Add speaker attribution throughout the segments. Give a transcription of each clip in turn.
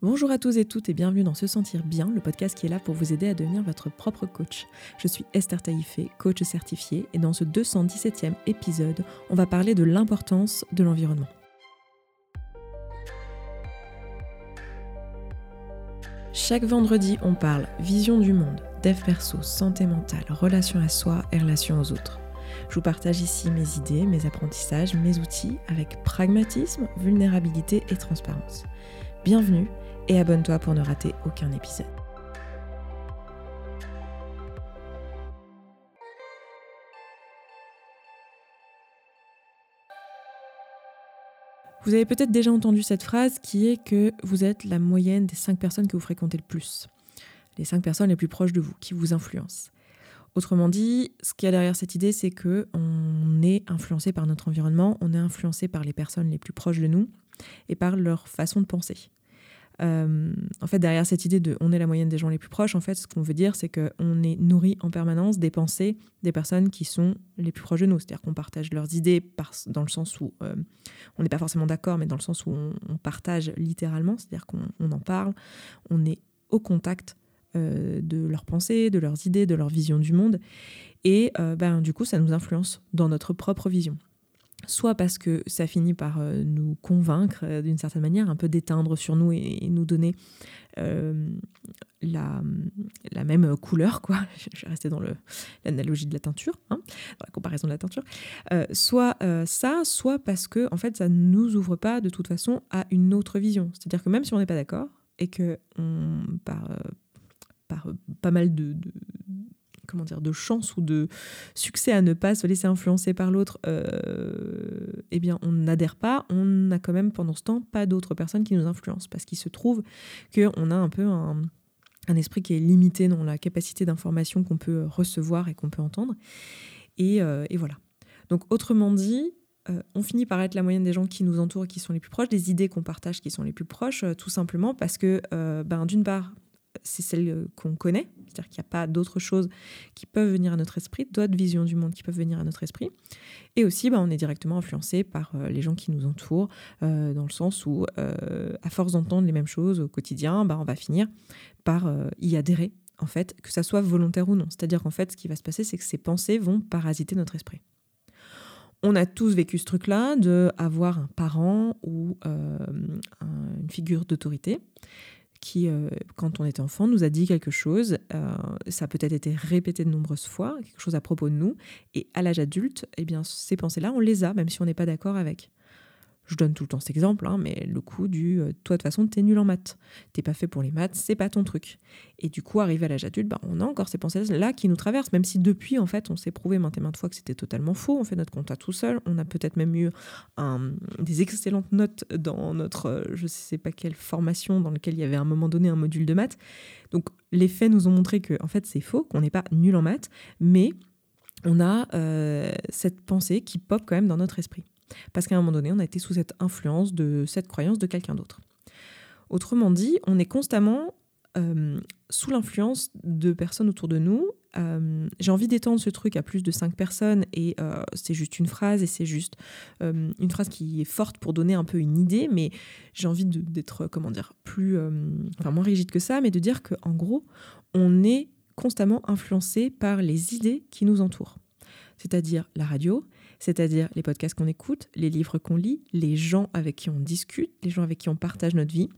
Speaker 1: Bonjour à tous et toutes et bienvenue dans Se Sentir Bien, le podcast qui est là pour vous aider à devenir votre propre coach. Je suis Esther Taïfé, coach certifiée, et dans ce 217e épisode, on va parler de l'importance de l'environnement. Chaque vendredi, on parle vision du monde, dev perso, santé mentale, relation à soi et relation aux autres. Je vous partage ici mes idées, mes apprentissages, mes outils avec pragmatisme, vulnérabilité et transparence. Bienvenue et abonne-toi pour ne rater aucun épisode. Vous avez peut-être déjà entendu cette phrase qui est que vous êtes la moyenne des cinq personnes que vous fréquentez le plus. Les cinq personnes les plus proches de vous, qui vous influencent. Autrement dit, ce qu'il y a derrière cette idée, c'est que on est influencé par notre environnement, on est influencé par les personnes les plus proches de nous et par leur façon de penser. Euh, en fait, derrière cette idée de on est la moyenne des gens les plus proches, en fait, ce qu'on veut dire, c'est qu'on est nourri en permanence des pensées des personnes qui sont les plus proches de nous. C'est-à-dire qu'on partage leurs idées dans le sens où euh, on n'est pas forcément d'accord, mais dans le sens où on, partage littéralement, c'est-à-dire qu'on en parle, on est au contact euh, de leurs pensées, de leurs idées, de leur vision du monde. Et ben, du coup, ça nous influence dans notre propre vision soit parce que ça finit par euh, nous convaincre euh, d'une certaine manière, un peu d'éteindre sur nous et, nous donner euh, la, même couleur, quoi. Je vais rester dans l'analogie de la teinture, hein, dans la comparaison de la teinture. soit ça, soit parce que en fait, ça ne nous ouvre pas de toute façon à une autre vision. C'est-à-dire que même si on n'est pas d'accord et que par pas mal de comment dire, de chance ou de succès à ne pas se laisser influencer par l'autre, euh, eh bien, on n'adhère pas. On n'a quand même pendant ce temps pas d'autres personnes qui nous influencent parce qu'il se trouve qu'on a un peu un, esprit qui est limité dans la capacité d'information qu'on peut recevoir et qu'on peut entendre. Et, euh, voilà. Donc, autrement dit, euh, on finit par être la moyenne des gens qui nous entourent et qui sont les plus proches, des idées qu'on partage qui sont les plus proches, tout simplement parce que, ben, d'une part, c'est celle euh, qu'on connaît, c'est-à-dire qu'il n'y a pas d'autres choses qui peuvent venir à notre esprit, d'autres visions du monde qui peuvent venir à notre esprit. Et aussi, bah, on est directement influencé par euh, les gens qui nous entourent, euh, dans le sens où, à force d'entendre les mêmes choses au quotidien, bah, on va finir par y adhérer, en fait, que ça soit volontaire ou non. C'est-à-dire qu'en fait, ce qui va se passer, c'est que ces pensées vont parasiter notre esprit. On a tous vécu ce truc-là de avoir un parent ou une figure d'autorité qui, euh, quand on était enfant, nous a dit quelque chose. Euh, ça a peut-être été répété de nombreuses fois, quelque chose à propos de nous. Et à l'âge adulte, eh bien, ces pensées-là, on les a, même si on n'est pas d'accord avec. Je donne tout le temps cet exemple, hein, mais le coup du euh, toi de toute façon t'es nul en maths, t'es pas fait pour les maths, c'est pas ton truc. Et du coup, arrivé à l'âge adulte, bah, on a encore ces pensées-là qui nous traversent, même si depuis en fait on s'est prouvé maintes et maintes fois que c'était totalement faux. On fait notre compte à tout seul, on a peut-être même eu des excellentes notes dans notre euh, je sais pas quelle formation dans laquelle il y avait à un moment donné un module de maths. Donc les faits nous ont montré que en fait c'est faux, qu'on n'est pas nul en maths, mais on a euh, cette pensée qui pop quand même dans notre esprit. Parce qu'à un moment donné, on a été sous cette influence de cette croyance de quelqu'un d'autre. Autrement dit, on est constamment euh, sous l'influence de personnes autour de nous. Euh, j'ai envie d'étendre ce truc à plus de cinq personnes et euh, c'est juste une phrase et c'est juste une phrase qui est forte pour donner un peu une idée, mais j'ai envie d'être, comment dire, plus, enfin moins rigide que ça, mais de dire qu'en gros, on est constamment influencé par les idées qui nous entourent. C'est-à-dire la radio, c'est-à-dire les podcasts qu'on écoute, les livres qu'on lit, les gens avec qui on discute, les gens avec qui on partage notre vie.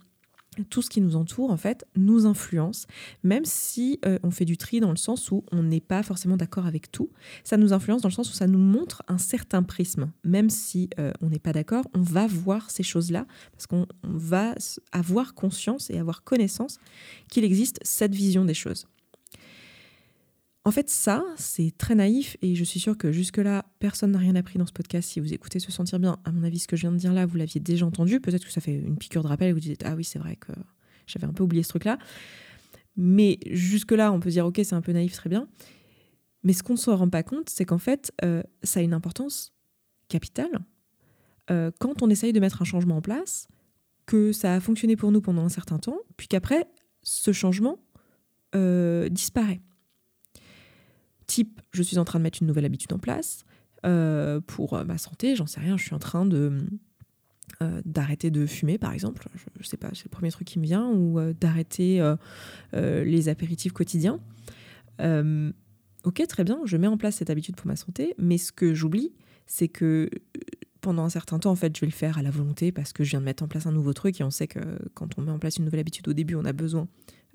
Speaker 1: Tout ce qui nous entoure, en fait, nous influence, même si euh, on fait du tri dans le sens où on n'est pas forcément d'accord avec tout. Ça nous influence dans le sens où ça nous montre un certain prisme. Même si euh, on n'est pas d'accord, on va voir ces choses-là, parce qu'on va avoir conscience et avoir connaissance qu'il existe cette vision des choses. En fait, ça, c'est très naïf et je suis sûre que jusque-là, personne n'a rien appris dans ce podcast. Si vous écoutez Se Sentir Bien, à mon avis, ce que je viens de dire là, vous l'aviez déjà entendu. Peut-être que ça fait une piqûre de rappel et vous dites Ah oui, c'est vrai que j'avais un peu oublié ce truc-là. Mais jusque-là, on peut dire Ok, c'est un peu naïf, très bien. Mais ce qu'on ne se rend pas compte, c'est qu'en fait, euh, ça a une importance capitale. Euh, quand on essaye de mettre un changement en place, que ça a fonctionné pour nous pendant un certain temps, puis qu'après, ce changement euh, disparaît type je suis en train de mettre une nouvelle habitude en place euh, pour euh, ma santé, j'en sais rien, je suis en train de d'arrêter de fumer, par exemple. Je, sais pas, c'est le premier truc qui me vient, ou d'arrêter les apéritifs quotidiens. ok, très bien, je mets en place cette habitude pour ma santé, mais ce que j'oublie, c'est que pendant un certain temps, en fait, je vais le faire à la volonté parce que je viens de mettre en place un nouveau truc et on sait que quand on met en place une nouvelle habitude au début, on a besoin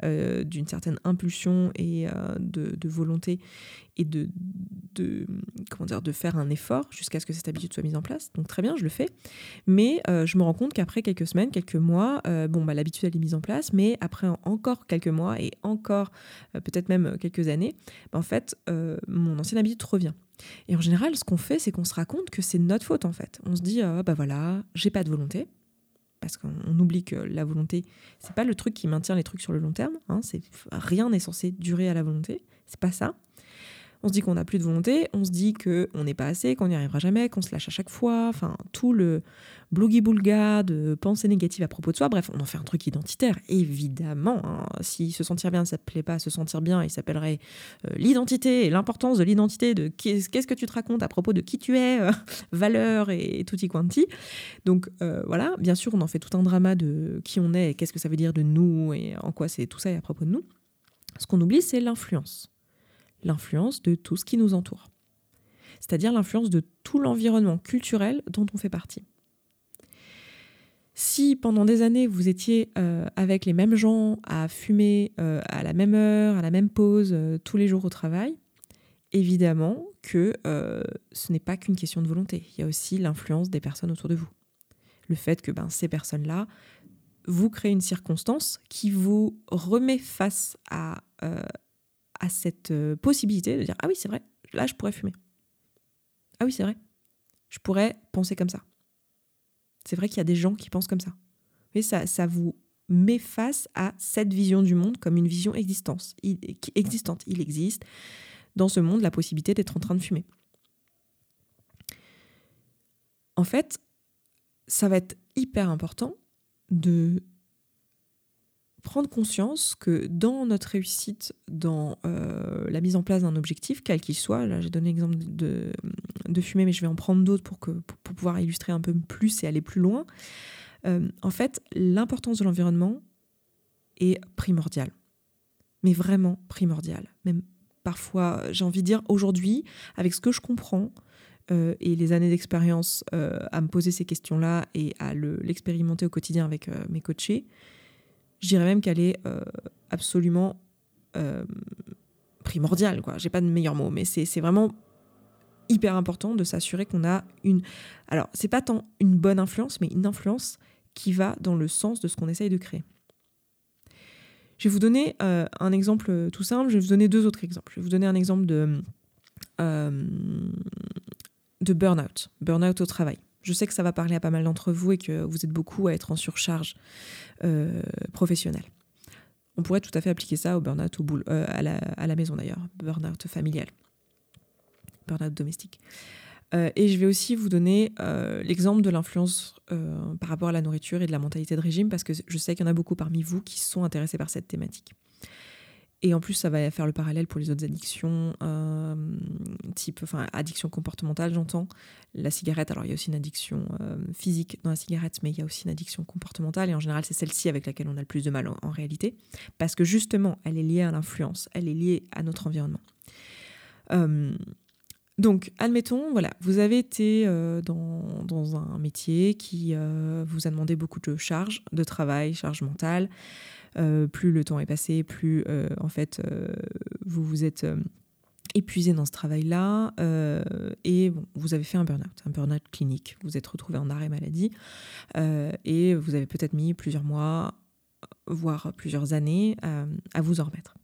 Speaker 1: euh, d'une certaine impulsion et euh, de, volonté et de, comment dire, de faire un effort jusqu'à ce que cette habitude soit mise en place. Donc très bien, je le fais. Mais euh, je me rends compte qu'après quelques semaines, quelques mois, bon, bah, l'habitude elle est mise en place, mais après encore quelques mois et encore peut-être même quelques années, bah, en fait, mon ancienne habitude revient. Et en général, ce qu'on fait, c'est qu'on se raconte que c'est notre faute en fait. On se dit, ah, bah voilà, j'ai pas de volonté, parce qu'on oublie que la volonté, c'est pas le truc qui maintient les trucs sur le long terme. Hein, c'est rien n'est censé durer à la volonté. C'est pas ça on se dit qu'on n'a plus de volonté, on se dit qu'on n'est pas assez, qu'on n'y arrivera jamais, qu'on se lâche à chaque fois, enfin tout le blougi-boulga de pensée négative à propos de soi, bref, on en fait un truc identitaire, évidemment. Hein. Si se sentir bien, ne plaît pas se sentir bien, il s'appellerait euh, l'identité et l'importance de l'identité, de qu'est-ce que tu te racontes à propos de qui tu es, euh, valeur et, tutti quanti. Donc euh, voilà, bien sûr, on en fait tout un drama de qui on est et qu'est-ce que ça veut dire de nous et en quoi c'est tout ça et à propos de nous. Ce qu'on oublie, c'est l'influence l'influence de tout ce qui nous entoure, c'est-à-dire l'influence de tout l'environnement culturel dont on fait partie. Si pendant des années vous étiez euh, avec les mêmes gens à fumer euh, à la même heure, à la même pause, euh, tous les jours au travail, évidemment que ce n'est pas qu'une question de volonté. Il y a aussi l'influence des personnes autour de vous. Le fait que ben, ces personnes-là vous créent une circonstance qui vous remet face à à cette euh, possibilité de dire Ah oui, c'est vrai, là, je pourrais fumer. Ah oui, c'est vrai, je pourrais penser comme ça. C'est vrai qu'il y a des gens qui pensent comme ça. Mais ça, ça vous met face à cette vision du monde comme une vision existante. Il existe dans ce monde la possibilité d'être en train de fumer. En fait, ça va être hyper important de prendre conscience que dans notre réussite, dans euh, la mise en place d'un objectif, quel qu'il soit, là j'ai donné l'exemple de, de, fumer, mais je vais en prendre d'autres pour, pour, pouvoir illustrer un peu plus et aller plus loin, euh, en fait, l'importance de l'environnement est primordiale. Mais vraiment primordiale. Même parfois, j'ai envie de dire, aujourd'hui, avec ce que je comprends, euh, et les années d'expérience à me poser ces questions-là et à l'expérimenter au quotidien avec mes coachés, je dirais même qu'elle est euh, absolument euh, primordiale. Quoi. J'ai pas de meilleur mot, mais c'est vraiment hyper important de s'assurer qu'on a une. Alors, c'est pas tant une bonne influence, mais une influence qui va dans le sens de ce qu'on essaye de créer. Je vais vous donner euh, un exemple tout simple. Je vais vous donner deux autres exemples. Je vais vous donner un exemple de, de burn-out, burn-out au travail. Je sais que ça va parler à pas mal d'entre vous et que vous êtes beaucoup à être en surcharge euh, professionnelle. On pourrait tout à fait appliquer ça au burn-out euh, à, la, à, la, maison d'ailleurs, burn-out familial, burn-out domestique. Euh, et je vais aussi vous donner l'exemple de l'influence par rapport à la nourriture et de la mentalité de régime, parce que je sais qu'il y en a beaucoup parmi vous qui sont intéressés par cette thématique. Et en plus, ça va faire le parallèle pour les autres addictions, euh, type, enfin, addiction comportementale, j'entends. La cigarette, alors il y a aussi une addiction euh, physique dans la cigarette, mais il y a aussi une addiction comportementale. Et en général, c'est celle-ci avec laquelle on a le plus de mal en, réalité. Parce que justement, elle est liée à l'influence, elle est liée à notre environnement. Euh, donc, admettons, voilà, vous avez été dans, dans, un métier qui vous a demandé beaucoup de charges, de travail, charges mentales. Euh, plus le temps est passé, plus euh, en fait euh, vous vous êtes épuisé dans ce travail-là et vous avez fait un burn-out, un burn-out clinique. Vous êtes retrouvé en arrêt maladie et vous avez peut-être mis plusieurs mois, voire plusieurs années à vous en remettre.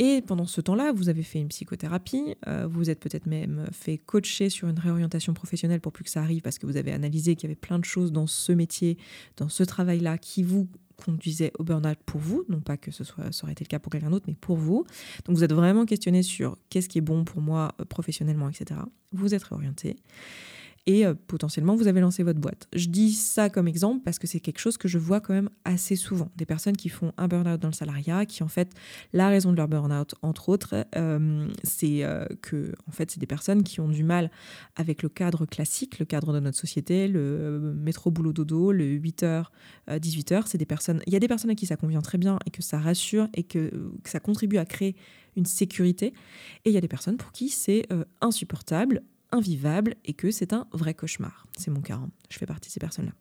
Speaker 1: Et pendant ce temps-là, vous avez fait une psychothérapie, vous êtes peut-être même fait coacher sur une réorientation professionnelle pour plus que ça arrive parce que vous avez analysé qu'il y avait plein de choses dans ce métier, dans ce travail-là qui vous conduisait au burn-out pour vous, non pas que ce soit, ça aurait été le cas pour quelqu'un d'autre, mais pour vous. Donc vous êtes vraiment questionné sur qu'est-ce qui est bon pour moi euh, professionnellement, etc. Vous êtes réorienté. Et euh, potentiellement vous avez lancé votre boîte. Je dis ça comme exemple parce que c'est quelque chose que je vois quand même assez souvent. Des personnes qui font un burn-out dans le salariat, qui en fait, la raison de leur burn-out, entre autres, euh, c'est euh, que en fait, c'est des personnes qui ont du mal avec le cadre classique, le cadre de notre société, le métro boulot dodo, le 8h, 18h. C'est des personnes, il y a des personnes à qui ça convient très bien et que ça rassure et que, que ça contribue à créer une sécurité. Et il y a des personnes pour qui c'est insupportable, invivable et que c'est un vrai cauchemar. C'est mon cas, hein. je fais partie de ces personnes-là.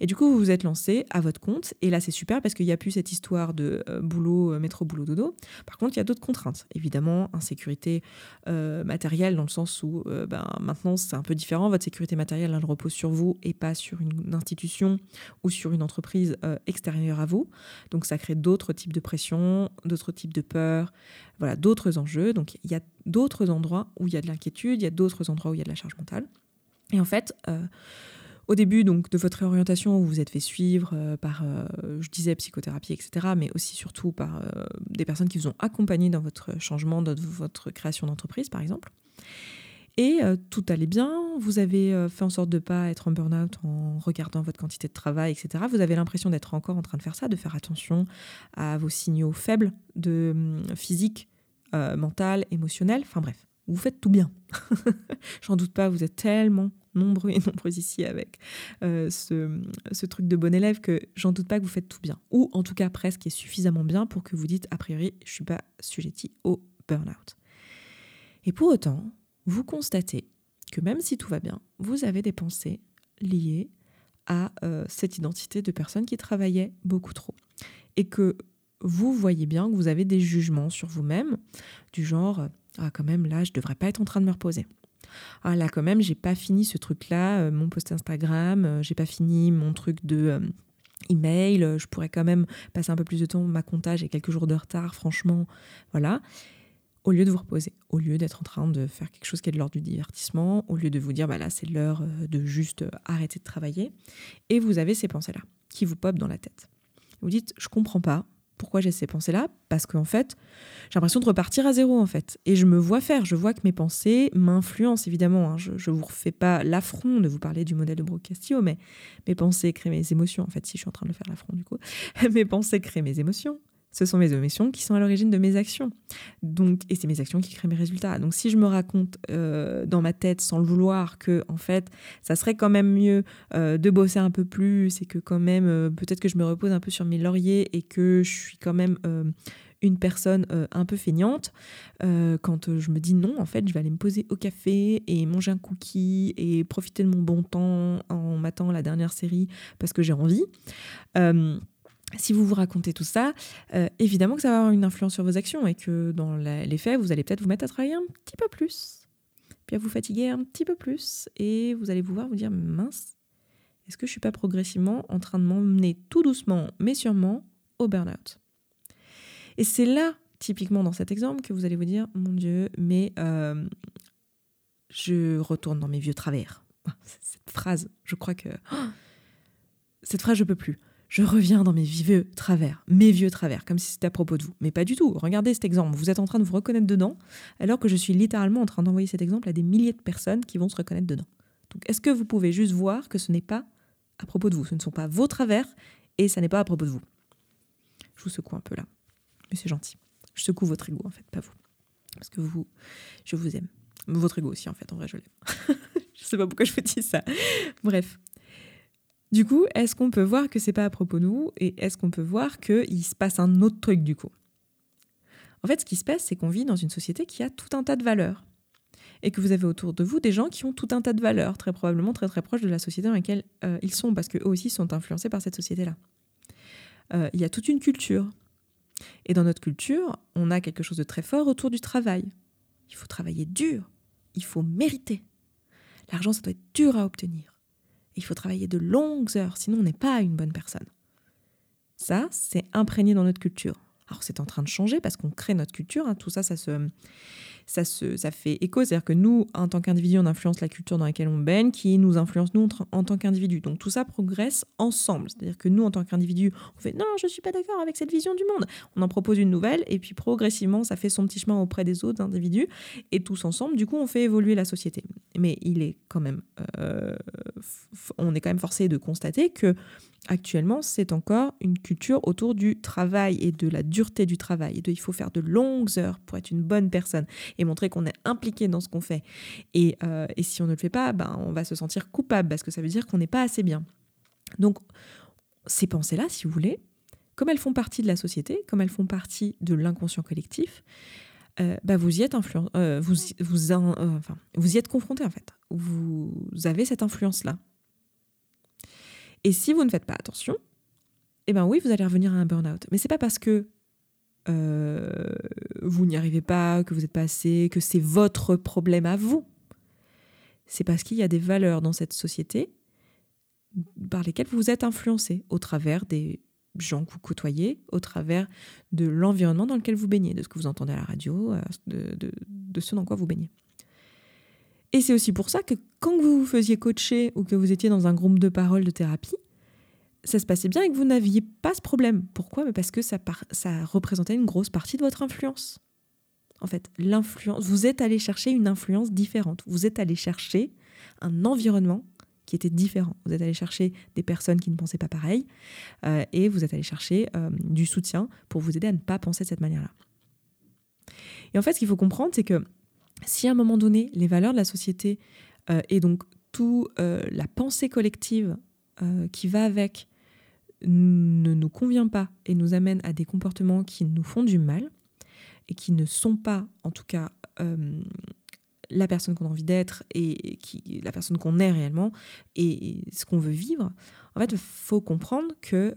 Speaker 1: Et du coup, vous vous êtes lancé à votre compte, et là c'est super parce qu'il n'y a plus cette histoire de euh, boulot, euh, métro, boulot, dodo. Par contre, il y a d'autres contraintes. Évidemment, insécurité euh, matérielle, dans le sens où ben, maintenant c'est un peu différent. Votre sécurité matérielle, elle repose sur vous et pas sur une institution ou sur une entreprise extérieure à vous. Donc ça crée d'autres types de pression, d'autres types de peur, voilà, d'autres enjeux. Donc il y a d'autres endroits où il y a de l'inquiétude, il y a d'autres endroits où il y a de la charge mentale. Et en fait, au début donc de votre réorientation, vous vous êtes fait suivre euh, par, euh, je disais, psychothérapie, etc., mais aussi surtout par euh, des personnes qui vous ont accompagné dans votre changement, dans votre création d'entreprise, par exemple. Et tout allait bien, vous avez fait en sorte de ne pas être en burn-out en regardant votre quantité de travail, etc. Vous avez l'impression d'être encore en train de faire ça, de faire attention à vos signaux faibles de hum, physique, mental, émotionnel, enfin bref, vous faites tout bien. J'en doute pas, vous êtes tellement nombreux et nombreuses ici avec euh, ce, truc de bon élève que j'en doute pas que vous faites tout bien. Ou en tout cas presque et suffisamment bien pour que vous dites a priori je suis pas sujetti au burn-out. Et pour autant, vous constatez que même si tout va bien, vous avez des pensées liées à euh, cette identité de personne qui travaillait beaucoup trop. Et que vous voyez bien que vous avez des jugements sur vous-même, du genre Ah, quand même, là, je devrais pas être en train de me reposer ah là quand même j'ai pas fini ce truc là euh, mon post Instagram euh, j'ai pas fini mon truc de euh, email. Je pourrais quand même passer un peu plus de temps. Ma comptage et quelques jours de retard franchement voilà. Au lieu de vous reposer, au lieu d'être en train de faire quelque chose qui est de l'ordre du divertissement, au lieu de vous dire bah là c'est l'heure de juste arrêter de travailler, et vous avez ces pensées là qui vous popent dans la tête. Vous dites je comprends pas, pourquoi j'ai ces pensées-là? Parce qu'en fait, j'ai l'impression de repartir à zéro, en fait. Et je me vois faire, je vois que mes pensées m'influencent, évidemment. Hein. Je ne vous refais pas l'affront de vous parler du modèle de Brooke Castillo, mais mes pensées créent mes émotions. En fait, si je suis en train de le faire l'affront, du coup. mes pensées créent mes émotions ce sont mes émotions qui sont à l'origine de mes actions. Donc, et c'est mes actions qui créent mes résultats. Donc, si je me raconte euh, dans ma tête, sans le vouloir, que en fait, ça serait quand même mieux euh, de bosser un peu plus et que quand même, euh, peut-être que je me repose un peu sur mes lauriers et que je suis quand même une personne un peu feignante, quand je me dis non, en fait, je vais aller me poser au café et manger un cookie et profiter de mon bon temps en m'attendant la dernière série parce que j'ai envie si vous vous racontez tout ça, euh, évidemment que ça va avoir une influence sur vos actions et que dans les faits, vous allez peut-être vous mettre à travailler un petit peu plus, puis à vous fatiguer un petit peu plus, et vous allez vous voir vous dire mince, est-ce que je suis pas progressivement en train de m'emmener tout doucement, mais sûrement, au burn-out? Et c'est là, typiquement dans cet exemple, que vous allez vous dire mon Dieu, mais euh, je retourne dans mes vieux travers. Cette phrase, je crois que cette phrase, je peux plus je reviens dans mes vieux travers, mes vieux travers, comme si c'était à propos de vous. Mais pas du tout. Regardez cet exemple. Vous êtes en train de vous reconnaître dedans, alors que je suis littéralement en train d'envoyer cet exemple à des milliers de personnes qui vont se reconnaître dedans. Donc, est-ce que vous pouvez juste voir que ce n'est pas à propos de vous? Ce ne sont pas vos travers et ça n'est pas à propos de vous. Je vous secoue un peu là. Mais c'est gentil. Je secoue votre ego, en fait, pas vous. Parce que vous, je vous aime. Votre ego aussi, en fait, en vrai, je l'aime. je sais pas pourquoi je vous dis ça. Bref, du coup, est-ce qu'on peut voir que c'est pas à propos de nous et est-ce qu'on peut voir qu'il se passe un autre truc du coup? En fait, ce qui se passe, c'est qu'on vit dans une société qui a tout un tas de valeurs et que vous avez autour de vous des gens qui ont tout un tas de valeurs, très probablement très proches de la société dans laquelle euh, ils sont, parce qu'eux aussi sont influencés par cette société-là. Euh, il y a toute une culture. Et dans notre culture, on a quelque chose de très fort autour du travail. Il faut travailler dur, il faut mériter. L'argent, ça doit être dur à obtenir. Il faut travailler de longues heures, sinon on n'est pas une bonne personne. Ça, c'est imprégné dans notre culture. Alors c'est en train de changer parce qu'on crée notre culture, hein. tout ça, ça se, ça, se, ça fait écho. C'est-à-dire que nous, en tant qu'individu, on influence la culture dans laquelle on baigne, qui nous influence nous en tant qu'individu. Donc tout ça progresse ensemble. C'est-à-dire que nous, en tant qu'individu, on fait non, je suis pas d'accord avec cette vision du monde. On en propose une nouvelle et puis progressivement, ça fait son petit chemin auprès des autres individus et tous ensemble, du coup, on fait évoluer la société. Mais il est quand même, euh, on est quand même forcé de constater que actuellement, c'est encore une culture autour du travail et de la dureté du travail. il faut faire de longues heures pour être une bonne personne et montrer qu'on est impliqué dans ce qu'on fait. Et, euh, si on ne le fait pas, ben, on va se sentir coupable parce que ça veut dire qu'on n'est pas assez bien. Donc, ces pensées-là, si vous voulez, comme elles font partie de la société, comme elles font partie de l'inconscient collectif, euh, bah, vous y êtes euh, vous, vous, enfin, vous y êtes confronté en fait. Vous avez cette influence-là. Et si vous ne faites pas attention, eh ben oui, vous allez revenir à un burn-out. Mais c'est pas parce que euh, vous n'y arrivez pas, que vous n'êtes pas assez, que c'est votre problème à vous. C'est parce qu'il y a des valeurs dans cette société par lesquelles vous êtes influencé au travers des gens que vous côtoyez, au travers de l'environnement dans lequel vous baignez, de ce que vous entendez à la radio, de, de, de ce dans quoi vous baignez. Et c'est aussi pour ça que quand vous vous faisiez coacher ou que vous étiez dans un groupe de parole de thérapie, ça se passait bien et que vous n'aviez pas ce problème. Pourquoi? Parce que ça, représentait une grosse partie de votre influence. En fait, l'influence, vous êtes allé chercher une influence différente. Vous êtes allé chercher un environnement qui était différent. Vous êtes allé chercher des personnes qui ne pensaient pas pareil euh, et vous êtes allé chercher euh, du soutien pour vous aider à ne pas penser de cette manière-là. Et en fait, ce qu'il faut comprendre, c'est que si à un moment donné, les valeurs de la société euh, et donc tout euh, la pensée collective euh, qui va avec ne nous convient pas et nous amène à des comportements qui nous font du mal et qui ne sont pas, en tout cas, la personne qu'on a envie d'être et la personne qu'on est réellement et, ce qu'on veut vivre, en fait, il faut comprendre que,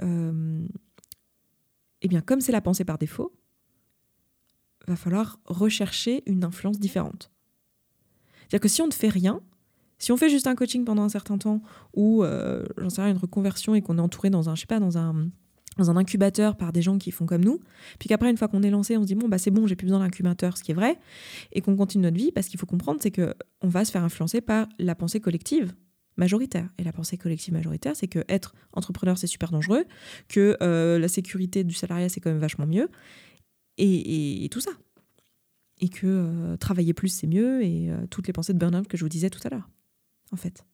Speaker 1: eh bien, comme c'est la pensée par défaut, va falloir rechercher une influence différente. C'est-à-dire que si on ne fait rien, si on fait juste un coaching pendant un certain temps ou euh, j'en sais rien une reconversion et qu'on est entouré dans un je sais pas dans un dans un incubateur par des gens qui font comme nous, puis qu'après une fois qu'on est lancé, on se dit bon bah c'est bon, j'ai plus besoin d'incubateur, ce qui est vrai, et qu'on continue notre vie, parce qu'il faut comprendre c'est que on va se faire influencer par la pensée collective majoritaire. Et la pensée collective majoritaire, c'est que être entrepreneur c'est super dangereux, que euh, la sécurité du salariat c'est quand même vachement mieux, et, tout ça. Et que euh, travailler plus, c'est mieux, et euh, toutes les pensées de burn-out que je vous disais tout à l'heure, en fait.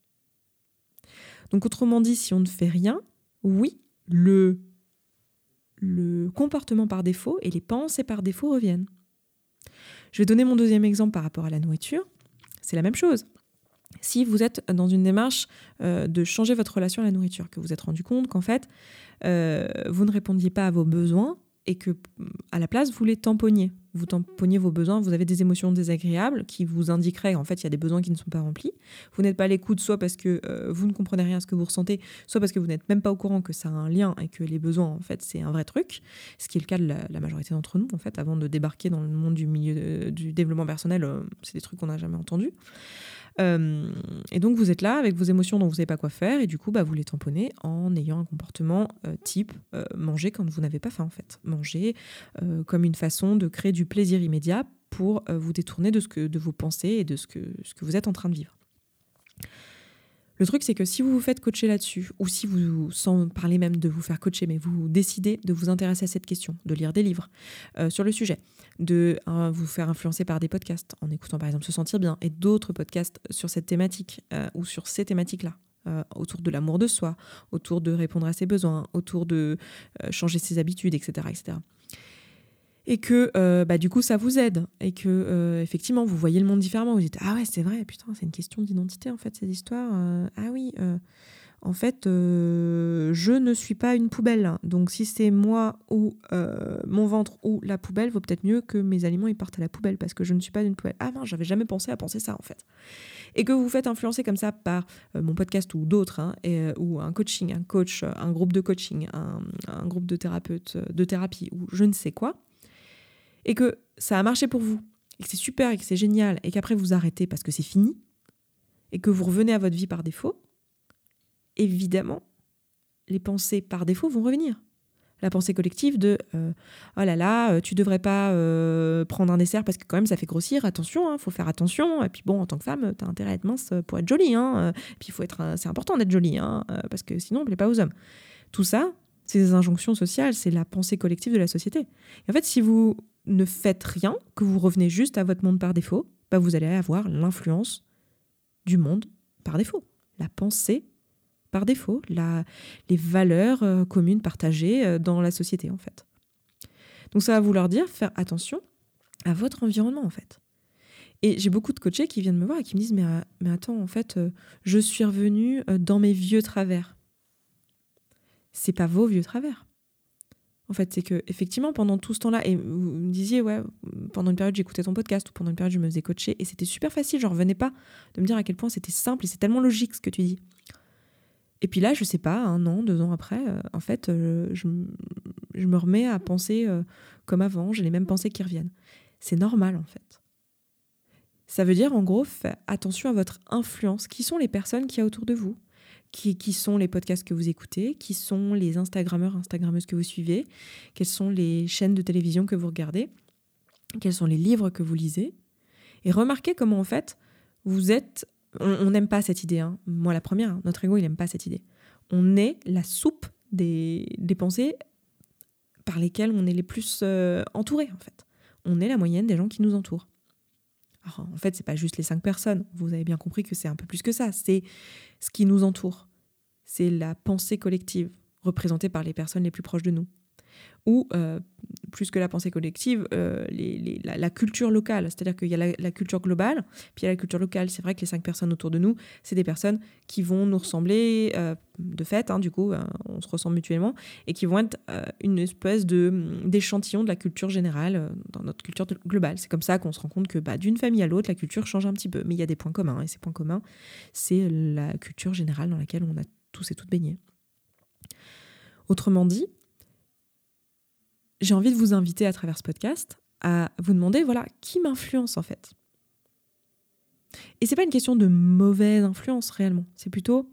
Speaker 1: Donc autrement dit, si on ne fait rien, oui, le, le comportement par défaut et les pensées par défaut reviennent. Je vais donner mon deuxième exemple par rapport à la nourriture. C'est la même chose. Si vous êtes dans une démarche euh, de changer votre relation à la nourriture, que vous vous êtes rendu compte qu'en fait, vous ne répondiez pas à vos besoins, et que à la place vous les tamponniez. Vous tamponniez vos besoins, vous avez des émotions désagréables qui vous indiqueraient en fait il y a des besoins qui ne sont pas remplis. Vous n'êtes pas à l'écoute soit parce que euh, vous ne comprenez rien à ce que vous ressentez, soit parce que vous n'êtes même pas au courant que ça a un lien et que les besoins en fait c'est un vrai truc, ce qui est le cas de la, majorité d'entre nous en fait avant de débarquer dans le monde du milieu du développement personnel, euh, c'est des trucs qu'on n'a jamais entendus. Euh, et donc vous êtes là avec vos émotions dont vous ne savez pas quoi faire et du coup bah, vous les tamponnez en ayant un comportement euh, type euh, manger quand vous n'avez pas faim en fait. Manger comme une façon de créer du plaisir immédiat pour vous détourner de, ce que, de vos pensées et de ce que, ce que vous êtes en train de vivre. Le truc, c'est que si vous vous faites coacher là-dessus, ou si vous, sans parler même de vous faire coacher, mais vous décidez de vous intéresser à cette question, de lire des livres euh, sur le sujet, de hein, vous faire influencer par des podcasts, en écoutant par exemple Se Sentir Bien, et d'autres podcasts sur cette thématique, euh, ou sur ces thématiques-là, euh, autour de l'amour de soi, autour de répondre à ses besoins, autour de changer ses habitudes, etc. etc et que euh, bah, du coup ça vous aide. Et que euh, effectivement vous voyez le monde différemment. Vous dites ah ouais c'est vrai putain c'est une question d'identité en fait cette histoire euh, ah oui en fait je ne suis pas une poubelle. Donc si c'est moi ou mon ventre ou la poubelle vaut peut-être mieux que mes aliments ils partent à la poubelle parce que je ne suis pas une poubelle. Ah non j'avais jamais pensé à penser ça en fait. Et que vous vous faites influencer comme ça par mon podcast ou d'autres hein, ou un coaching un coach un groupe de coaching un, un groupe de thérapeutes de thérapie ou je ne sais quoi et que ça a marché pour vous, et que c'est super et que c'est génial, et qu'après vous arrêtez parce que c'est fini, et que vous revenez à votre vie par défaut, évidemment, les pensées par défaut vont revenir. La pensée collective de euh, oh là là, euh, tu devrais pas euh, prendre un dessert parce que quand même ça fait grossir, attention, hein, faut faire attention. Et puis bon, en tant que femme, tu as intérêt à être mince pour être jolie. Hein, et puis faut être, c'est important d'être jolie, hein, parce que sinon on plaît pas aux hommes. Tout ça, c'est des injonctions sociales, c'est la pensée collective de la société. Et en fait, si vous ne faites rien, que vous revenez juste à votre monde par défaut, bah vous allez avoir l'influence du monde par défaut. La pensée par défaut, la, les valeurs euh, communes partagées euh, dans la société en fait. Donc ça va vouloir dire faire attention à votre environnement en fait. Et j'ai beaucoup de coachés qui viennent me voir et qui me disent mais, euh, mais attends en fait je suis revenu dans mes vieux travers. C'est pas vos vieux travers. En fait, c'est que effectivement pendant tout ce temps-là, et vous me disiez ouais, pendant une période j'écoutais ton podcast ou pendant une période je me faisais coacher et c'était super facile, je revenais pas de me dire à quel point c'était simple et c'est tellement logique ce que tu dis. Et puis là, je sais pas, un an, deux ans après, euh, en fait, euh, je, me remets à penser euh, comme avant, j'ai les mêmes pensées qui reviennent. C'est normal, en fait. Ça veut dire, en gros, attention à votre influence. Qui sont les personnes qui y a autour de vous? Qui, sont les podcasts que vous écoutez Qui sont les Instagrammeurs, Instagrammeuses que vous suivez Quelles sont les chaînes de télévision que vous regardez Quels sont les livres que vous lisez Et remarquez comment, en fait, vous êtes on n'aime pas cette idée. Hein. Moi, la première, hein. notre ego, il n'aime pas cette idée. On est la soupe des, pensées par lesquelles on est les plus euh, entourés, en fait. On est la moyenne des gens qui nous entourent. Alors, en fait, c'est pas juste les cinq personnes. Vous avez bien compris que c'est un peu plus que ça. C'est ce qui nous entoure. C'est la pensée collective représentée par les personnes les plus proches de nous ou euh, plus que la pensée collective, euh, la, culture locale. C'est-à-dire qu'il y a la, culture globale, puis il y a la culture locale. C'est vrai que les cinq personnes autour de nous, c'est des personnes qui vont nous ressembler euh, de fait, hein, du coup, on se ressemble mutuellement, et qui vont être une espèce d'échantillon de la culture générale dans notre culture globale. C'est comme ça qu'on se rend compte que bah, d'une famille à l'autre, la culture change un petit peu. Mais il y a des points communs, et ces points communs, c'est la culture générale dans laquelle on a tous et toutes baigné. Autrement dit, j'ai envie de vous inviter à travers ce podcast à vous demander, voilà, qui m'influence en fait. Et c'est pas une question de mauvaise influence réellement, c'est plutôt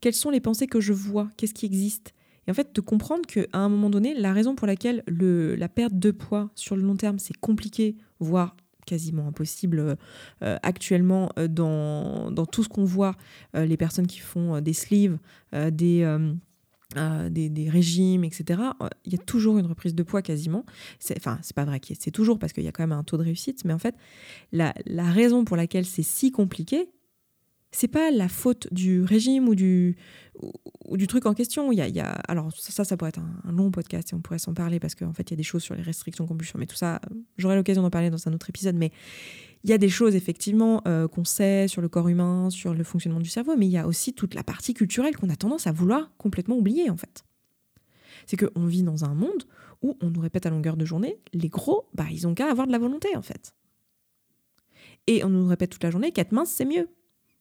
Speaker 1: quelles sont les pensées que je vois, qu'est-ce qui existe? Et en fait, de comprendre qu'à un moment donné, la raison pour laquelle le, la perte de poids sur le long terme, c'est compliqué, voire quasiment impossible euh, actuellement euh, dans, dans, tout ce qu'on voit, euh, les personnes qui font des sleeves, des des, régimes, etc., euh, il y a toujours une reprise de poids quasiment. Enfin, c'est pas vrai, c'est toujours parce qu'il y a quand même un taux de réussite, mais en fait, la, raison pour laquelle c'est si compliqué, c'est pas la faute du régime ou du, ou, du truc en question. Il y a, alors ça, ça pourrait être un, long podcast et on pourrait s'en parler parce qu'en fait, il y a des choses sur les restrictions compulsion, mais tout ça, j'aurai l'occasion d'en parler dans un autre épisode, mais il y a des choses effectivement euh, qu'on sait sur le corps humain, sur le fonctionnement du cerveau, mais il y a aussi toute la partie culturelle qu'on a tendance à vouloir complètement oublier en fait. C'est qu'on vit dans un monde où on nous répète à longueur de journée, les gros, bah, ils ont qu'à avoir de la volonté en fait. Et on nous répète toute la journée qu'être mince, c'est mieux.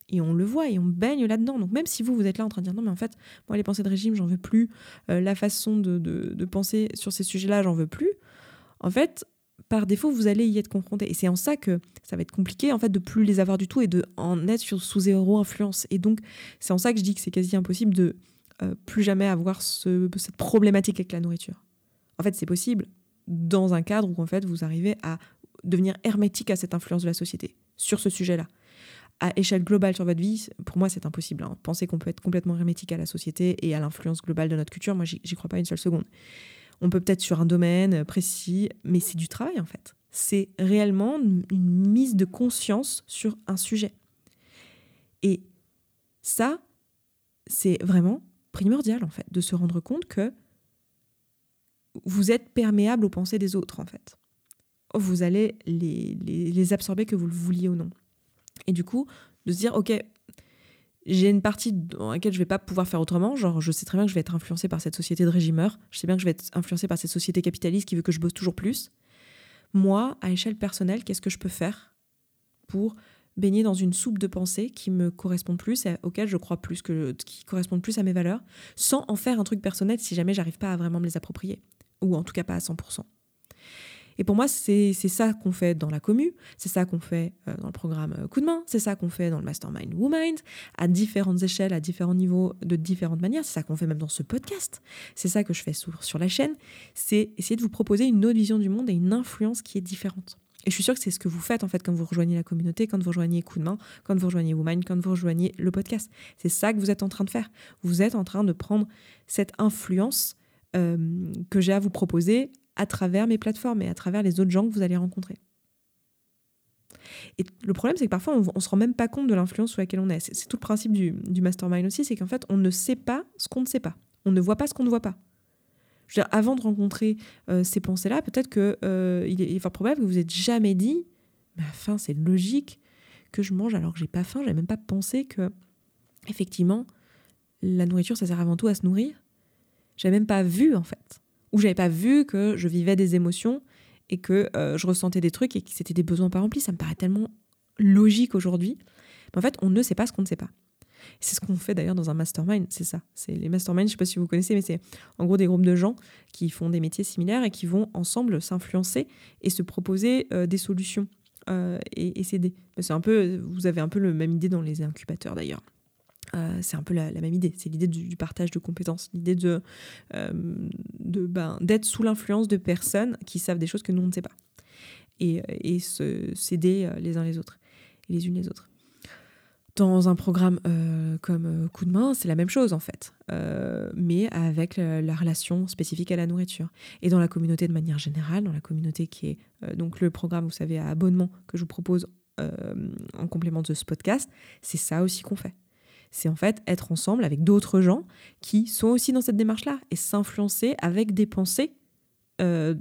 Speaker 1: Et on le voit et on baigne là-dedans. Donc même si vous, vous êtes là en train de dire non, mais en fait, moi, les pensées de régime, j'en veux plus. Euh, la façon de, de penser sur ces sujets-là, j'en veux plus. En fait, par défaut, vous allez y être confronté. Et c'est en ça que ça va être compliqué, en fait, de plus les avoir du tout et de en être sous zéro influence. Et donc, c'est en ça que je dis que c'est quasi impossible de euh, plus jamais avoir ce, cette problématique avec la nourriture. En fait, c'est possible dans un cadre où, en fait, vous arrivez à devenir hermétique à cette influence de la société sur ce sujet-là. À échelle globale sur votre vie, pour moi, c'est impossible. Hein. Penser qu'on peut être complètement hermétique à la société et à l'influence globale de notre culture, moi, j'y crois pas une seule seconde. On peut peut-être sur un domaine précis, mais c'est du travail en fait. C'est réellement une mise de conscience sur un sujet. Et ça, c'est vraiment primordial en fait, de se rendre compte que vous êtes perméable aux pensées des autres en fait. Vous allez les, absorber que vous le vouliez ou non. Et du coup, de se dire, ok, j'ai une partie dans laquelle je vais pas pouvoir faire autrement. Genre, je sais très bien que je vais être influencé par cette société de régimeur. Je sais bien que je vais être influencé par cette société capitaliste qui veut que je bosse toujours plus. Moi, à échelle personnelle, qu'est-ce que je peux faire pour baigner dans une soupe de pensée qui me correspond plus et auquel je crois plus, qui correspond plus à mes valeurs, sans en faire un truc personnel si jamais j'arrive pas à vraiment me les approprier, ou en tout cas pas à 100%. Et pour moi, c'est ça qu'on fait dans la commu, c'est ça qu'on fait euh, dans le programme euh, Coup de main, c'est ça qu'on fait dans le Mastermind Womind, à différentes échelles, à différents niveaux, de différentes manières. C'est ça qu'on fait même dans ce podcast. C'est ça que je fais sur, sur la chaîne. C'est essayer de vous proposer une autre vision du monde et une influence qui est différente. Et je suis sûre que c'est ce que vous faites en fait quand vous rejoignez la communauté, quand vous rejoignez Coup de main, quand vous rejoignez Woman, quand vous rejoignez le podcast. C'est ça que vous êtes en train de faire. Vous êtes en train de prendre cette influence euh, que j'ai à vous proposer à travers mes plateformes et à travers les autres gens que vous allez rencontrer. Et le problème, c'est que parfois, on ne se rend même pas compte de l'influence sous laquelle on est. C'est tout le principe du, du mastermind aussi, c'est qu'en fait, on ne sait pas ce qu'on ne sait pas. On ne voit pas ce qu'on ne voit pas. Je veux dire, avant de rencontrer euh, ces pensées-là, peut-être qu'il euh, est fort probable que vous n'ayez jamais dit, mais faim, c'est logique que je mange alors que j'ai pas faim. J'avais même pas pensé que, effectivement, la nourriture, ça sert avant tout à se nourrir. J'avais même pas vu, en fait où j'avais pas vu que je vivais des émotions et que euh, je ressentais des trucs et que c'était des besoins pas remplis. Ça me paraît tellement logique aujourd'hui. Mais en fait, on ne sait pas ce qu'on ne sait pas. C'est ce qu'on fait d'ailleurs dans un mastermind, c'est ça. C'est les masterminds, je sais pas si vous connaissez, mais c'est en gros des groupes de gens qui font des métiers similaires et qui vont ensemble s'influencer et se proposer euh, des solutions euh, et, et s'aider. C'est un peu, vous avez un peu le même idée dans les incubateurs d'ailleurs. Euh, c'est un peu la, même idée, c'est l'idée du, partage de compétences, l'idée de, euh, ben, d'être sous l'influence de personnes qui savent des choses que nous on ne sait pas, et, et s'aider euh, les uns les autres, et les unes les autres. Dans un programme comme Coup de main, c'est la même chose en fait, mais avec la, relation spécifique à la nourriture. Et dans la communauté de manière générale, dans la communauté qui est donc le programme, vous savez, à abonnement que je vous propose en complément de ce podcast, c'est ça aussi qu'on fait c'est en fait être ensemble avec d'autres gens qui sont aussi dans cette démarche-là et s'influencer avec des pensées euh,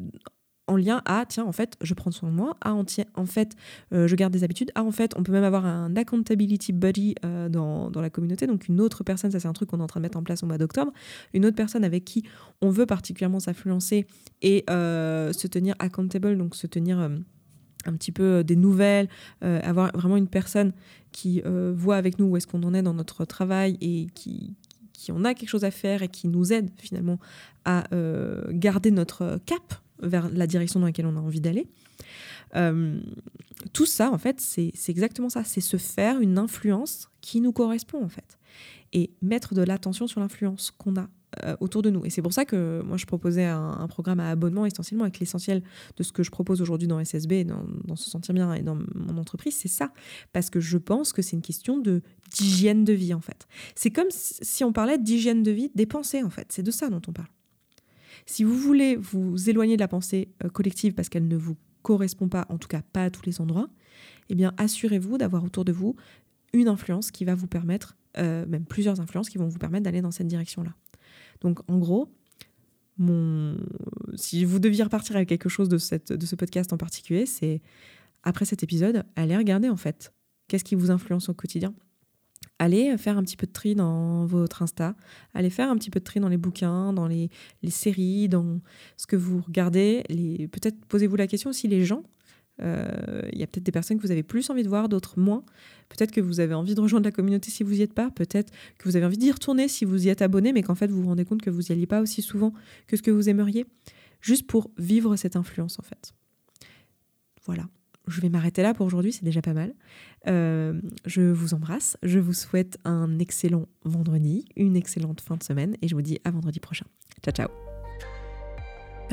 Speaker 1: en lien à tiens en fait je prends soin de moi ah en, en fait euh, je garde des habitudes ah en fait on peut même avoir un accountability buddy euh, dans, dans, la communauté. Donc une autre personne ça c'est un truc qu'on est en train de mettre en place au mois d'octobre. Une autre personne avec qui on veut particulièrement s'influencer et se tenir accountable donc se tenir un petit peu des nouvelles avoir vraiment une personne qui euh, voit avec nous où est-ce qu'on en est dans notre travail et qui, qui en a quelque chose à faire et qui nous aide finalement à euh, garder notre cap vers la direction dans laquelle on a envie d'aller. Euh, tout ça, en fait, c'est exactement ça. C'est se faire une influence qui nous correspond, en fait. Et mettre de l'attention sur l'influence qu'on a euh, autour de nous. Et c'est pour ça que moi, je proposais un, programme à abonnement essentiellement avec l'essentiel de ce que je propose aujourd'hui dans SSB, dans, dans Se Sentir Bien et dans mon entreprise, c'est ça. Parce que je pense que c'est une question de d'hygiène de vie, en fait. C'est comme si on parlait d'hygiène de vie des pensées, en fait. C'est de ça dont on parle. Si vous voulez vous éloigner de la pensée euh, collective parce qu'elle ne vous correspond pas, en tout cas pas à tous les endroits, eh bien assurez-vous d'avoir autour de vous une influence qui va vous permettre, euh, même plusieurs influences qui vont vous permettre d'aller dans cette direction-là. Donc en gros, mon... si vous deviez repartir avec quelque chose de, cette, de ce podcast en particulier, c'est après cet épisode, allez regarder en fait qu'est-ce qui vous influence au quotidien. Allez faire un petit peu de tri dans votre Insta, allez faire un petit peu de tri dans les bouquins, dans les, les séries, dans ce que vous regardez. Les... Peut-être posez-vous la question aussi les gens euh, il y a peut-être des personnes que vous avez plus envie de voir, d'autres moins. Peut-être que vous avez envie de rejoindre la communauté si vous n'y êtes pas. Peut-être que vous avez envie d'y retourner si vous y êtes abonné, mais qu'en fait vous vous rendez compte que vous n'y alliez pas aussi souvent que ce que vous aimeriez. Juste pour vivre cette influence en fait. Voilà. Je vais m'arrêter là pour aujourd'hui, c'est déjà pas mal. Euh, je vous embrasse, je vous souhaite un excellent vendredi, une excellente fin de semaine et je vous dis à vendredi prochain. Ciao ciao